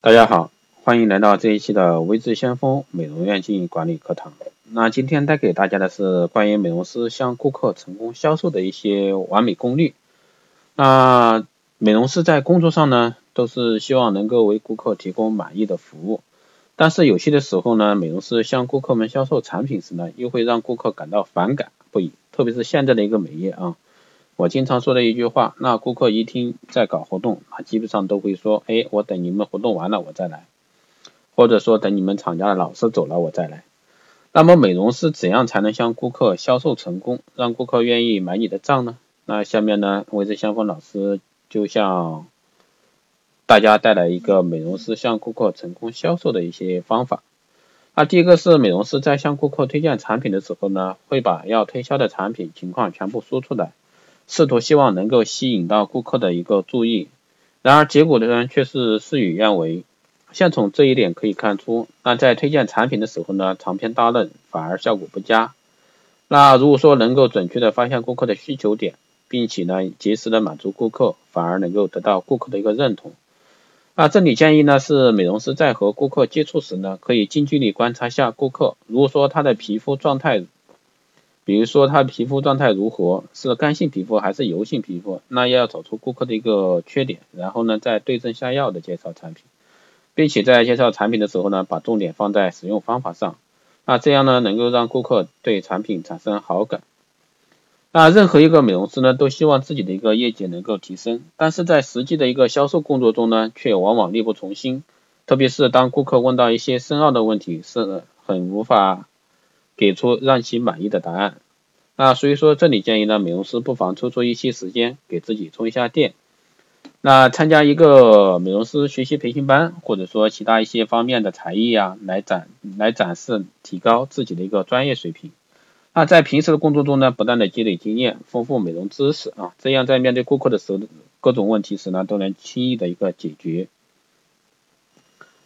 大家好，欢迎来到这一期的微智先锋美容院经营管理课堂。那今天带给大家的是关于美容师向顾客成功销售的一些完美攻略。那美容师在工作上呢，都是希望能够为顾客提供满意的服务，但是有些的时候呢，美容师向顾客们销售产品时呢，又会让顾客感到反感不已，特别是现在的一个美业啊。我经常说的一句话，那顾客一听在搞活动，他基本上都会说，哎，我等你们活动完了我再来，或者说等你们厂家的老师走了我再来。那么美容师怎样才能向顾客销售成功，让顾客愿意买你的账呢？那下面呢，微之相锋老师就向大家带来一个美容师向顾客成功销售的一些方法。那第一个是美容师在向顾客推荐产品的时候呢，会把要推销的产品情况全部说出来。试图希望能够吸引到顾客的一个注意，然而结果的呢却是事与愿违。现从这一点可以看出，那在推荐产品的时候呢，长篇大论反而效果不佳。那如果说能够准确的发现顾客的需求点，并且呢及时的满足顾客，反而能够得到顾客的一个认同。那这里建议呢是美容师在和顾客接触时呢，可以近距离观察下顾客，如果说他的皮肤状态。比如说他皮肤状态如何，是干性皮肤还是油性皮肤，那要找出顾客的一个缺点，然后呢再对症下药的介绍产品，并且在介绍产品的时候呢，把重点放在使用方法上，那这样呢能够让顾客对产品产生好感。那任何一个美容师呢都希望自己的一个业绩能够提升，但是在实际的一个销售工作中呢，却往往力不从心，特别是当顾客问到一些深奥的问题，是很无法。给出让其满意的答案。那所以说，这里建议呢，美容师不妨抽出一些时间给自己充一下电。那参加一个美容师学习培训班，或者说其他一些方面的才艺啊，来展来展示，提高自己的一个专业水平。那在平时的工作中呢，不断的积累经验，丰富美容知识啊，这样在面对顾客的时候，各种问题时呢，都能轻易的一个解决。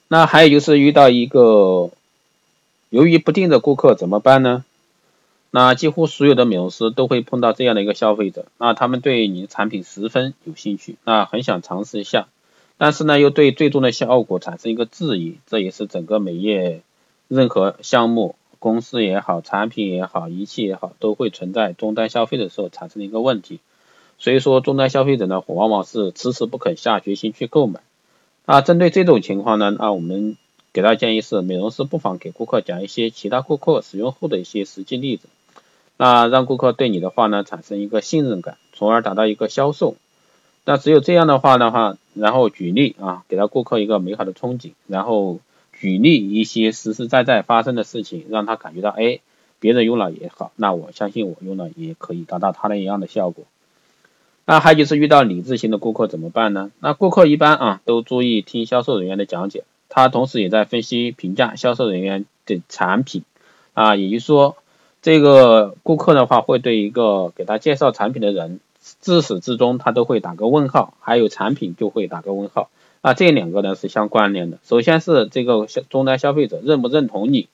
那还有就是遇到一个。由于不定的顾客怎么办呢？那几乎所有的美容师都会碰到这样的一个消费者，那他们对你的产品十分有兴趣，那很想尝试一下，但是呢又对最终的效果产生一个质疑，这也是整个美业任何项目、公司也好、产品也好、仪器也好，都会存在终端消费的时候产生的一个问题。所以说终端消费者呢，往往是迟迟不肯下决心去购买。那针对这种情况呢，那我们。给到建议是，美容师不妨给顾客讲一些其他顾客使用后的一些实际例子，那让顾客对你的话呢产生一个信任感，从而达到一个销售。那只有这样的话的话，然后举例啊，给到顾客一个美好的憧憬，然后举例一些实实在在发生的事情，让他感觉到，哎，别人用了也好，那我相信我用了也可以达到他的一样的效果。那还就是遇到理智型的顾客怎么办呢？那顾客一般啊都注意听销售人员的讲解。他同时也在分析评价销售人员的产品啊，也就是说，这个顾客的话会对一个给他介绍产品的人，自始至终他都会打个问号，还有产品就会打个问号啊，这两个呢是相关联的。首先是这个消终端消费者认不认同你，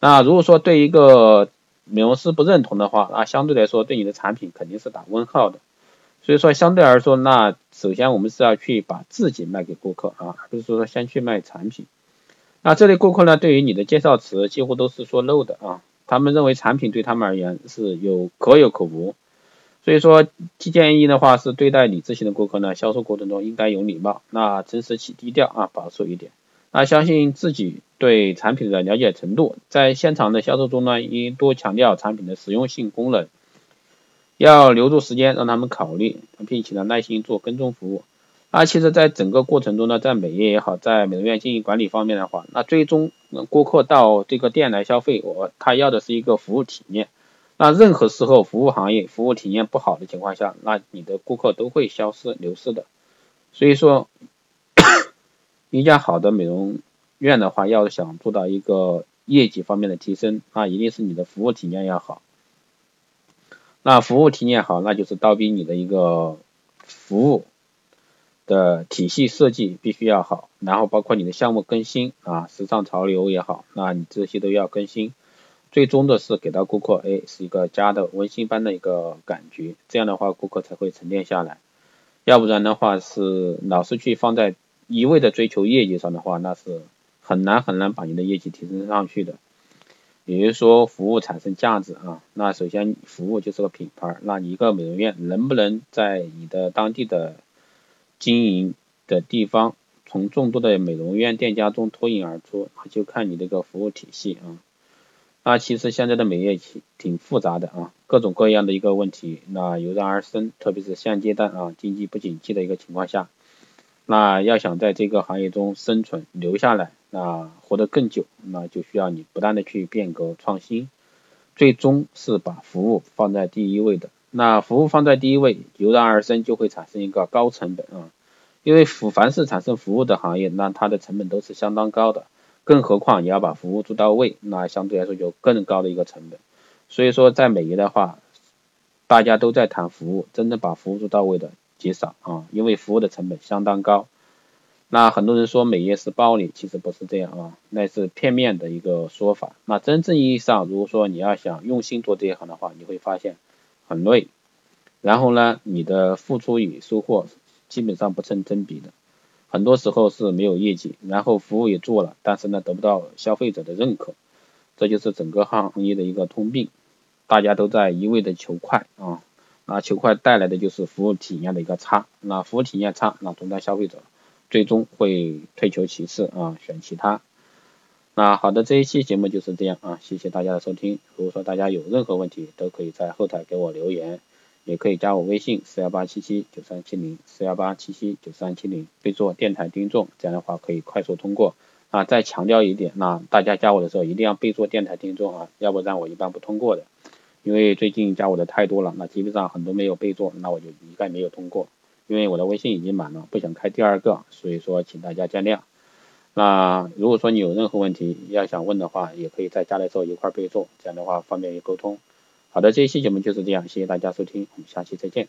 那如果说对一个美容师不认同的话，那相对来说对你的产品肯定是打问号的。所以说，相对来说，那首先我们是要去把自己卖给顾客啊，而不是说先去卖产品。那这类顾客呢，对于你的介绍词几乎都是说漏的啊，他们认为产品对他们而言是有可有可无。所以说，建议的话是对待理智型的顾客呢，销售过程中应该有礼貌，那真实且低调啊，保守一点。那相信自己对产品的了解程度，在现场的销售中呢，应多强调产品的实用性功能。要留住时间让他们考虑，并且呢耐心做跟踪服务。那其实，在整个过程中呢，在美业也好，在美容院经营管理方面的话，那最终顾客到这个店来消费，我他要的是一个服务体验。那任何时候服务行业服务体验不好的情况下，那你的顾客都会消失流失的。所以说，一家好的美容院的话，要想做到一个业绩方面的提升，那一定是你的服务体验要好。那服务体验好，那就是倒逼你的一个服务的体系设计必须要好，然后包括你的项目更新啊，时尚潮流也好，那你这些都要更新。最终的是给到顾客，哎，是一个家的温馨般的一个感觉，这样的话顾客才会沉淀下来。要不然的话是老是去放在一味的追求业绩上的话，那是很难很难把你的业绩提升上去的。也就是说，服务产生价值啊，那首先服务就是个品牌，那一个美容院能不能在你的当地的经营的地方，从众多的美容院店家中脱颖而出，就看你这个服务体系啊。那其实现在的美业挺挺复杂的啊，各种各样的一个问题，那油然而生，特别是现阶段啊经济不景气的一个情况下，那要想在这个行业中生存留下来，那活得更久，那就需要你不断的去变革创新，最终是把服务放在第一位的。那服务放在第一位，油然而生就会产生一个高成本啊，因为服凡是产生服务的行业，那它的成本都是相当高的。更何况你要把服务做到位，那相对来说就更高的一个成本。所以说在美业的话，大家都在谈服务，真正把服务做到位的极少啊，因为服务的成本相当高。那很多人说美业是暴利，其实不是这样啊，那是片面的一个说法。那真正意义上，如果说你要想用心做这一行的话，你会发现很累，然后呢，你的付出与收获基本上不成正比的。很多时候是没有业绩，然后服务也做了，但是呢得不到消费者的认可，这就是整个行业的一个通病，大家都在一味的求快啊，那求快带来的就是服务体验的一个差，那服务体验差，那终端消费者最终会退求其次啊，选其他。那好的，这一期节目就是这样啊，谢谢大家的收听，如果说大家有任何问题，都可以在后台给我留言。也可以加我微信四幺八七七九三七零四幺八七七九三七零，备注电台听众，这样的话可以快速通过。啊，再强调一点，那大家加我的时候一定要备注电台听众啊，要不然我一般不通过的。因为最近加我的太多了，那基本上很多没有备注，那我就一概没有通过。因为我的微信已经满了，开第二个，所以说请大家见谅。那如果说你有任何问题要想问的话，也可以在家里做一块备注，这样的话方便于沟通。好的，这一期节目就是这样，谢谢大家收听，我们下期再见。